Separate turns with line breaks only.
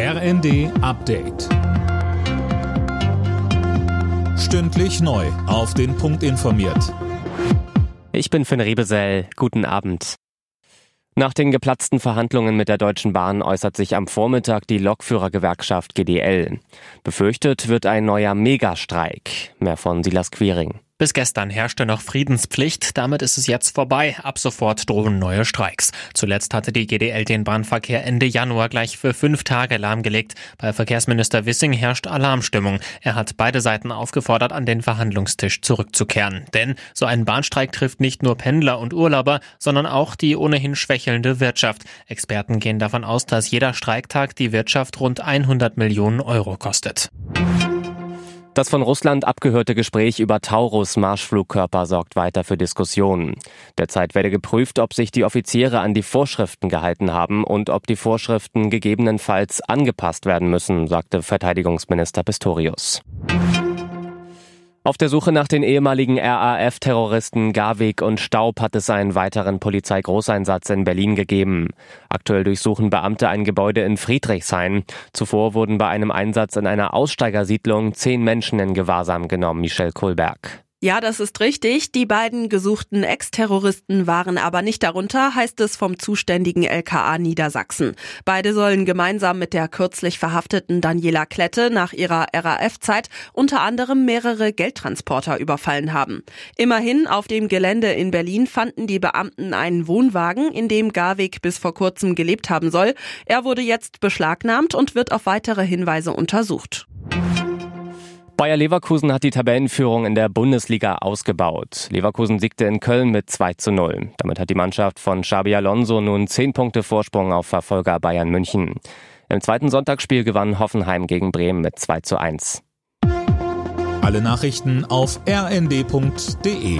RND Update. Stündlich neu. Auf den Punkt informiert.
Ich bin Finn Rebesell. Guten Abend. Nach den geplatzten Verhandlungen mit der Deutschen Bahn äußert sich am Vormittag die Lokführergewerkschaft GDL. Befürchtet wird ein neuer Megastreik. Mehr von Silas Quiring.
Bis gestern herrschte noch Friedenspflicht, damit ist es jetzt vorbei. Ab sofort drohen neue Streiks. Zuletzt hatte die GDL den Bahnverkehr Ende Januar gleich für fünf Tage lahmgelegt. Bei Verkehrsminister Wissing herrscht Alarmstimmung. Er hat beide Seiten aufgefordert, an den Verhandlungstisch zurückzukehren. Denn so ein Bahnstreik trifft nicht nur Pendler und Urlauber, sondern auch die ohnehin schwächelnde Wirtschaft. Experten gehen davon aus, dass jeder Streiktag die Wirtschaft rund 100 Millionen Euro kostet.
Das von Russland abgehörte Gespräch über Taurus Marschflugkörper sorgt weiter für Diskussionen. Derzeit werde geprüft, ob sich die Offiziere an die Vorschriften gehalten haben und ob die Vorschriften gegebenenfalls angepasst werden müssen, sagte Verteidigungsminister Pistorius. Auf der Suche nach den ehemaligen RAF-Terroristen Garwig und Staub hat es einen weiteren Polizeigroßeinsatz in Berlin gegeben. Aktuell durchsuchen Beamte ein Gebäude in Friedrichshain. Zuvor wurden bei einem Einsatz in einer Aussteigersiedlung zehn Menschen in Gewahrsam genommen, Michel Kohlberg.
Ja, das ist richtig. Die beiden gesuchten Ex-Terroristen waren aber nicht darunter, heißt es vom zuständigen LKA Niedersachsen. Beide sollen gemeinsam mit der kürzlich verhafteten Daniela Klette nach ihrer RAF-Zeit unter anderem mehrere Geldtransporter überfallen haben. Immerhin auf dem Gelände in Berlin fanden die Beamten einen Wohnwagen, in dem Garwig bis vor kurzem gelebt haben soll. Er wurde jetzt beschlagnahmt und wird auf weitere Hinweise untersucht.
Bayer Leverkusen hat die Tabellenführung in der Bundesliga ausgebaut. Leverkusen siegte in Köln mit 2 zu 0. Damit hat die Mannschaft von Xabi Alonso nun 10 Punkte Vorsprung auf Verfolger Bayern München. Im zweiten Sonntagsspiel gewann Hoffenheim gegen Bremen mit 2 zu 1.
Alle Nachrichten auf rnd.de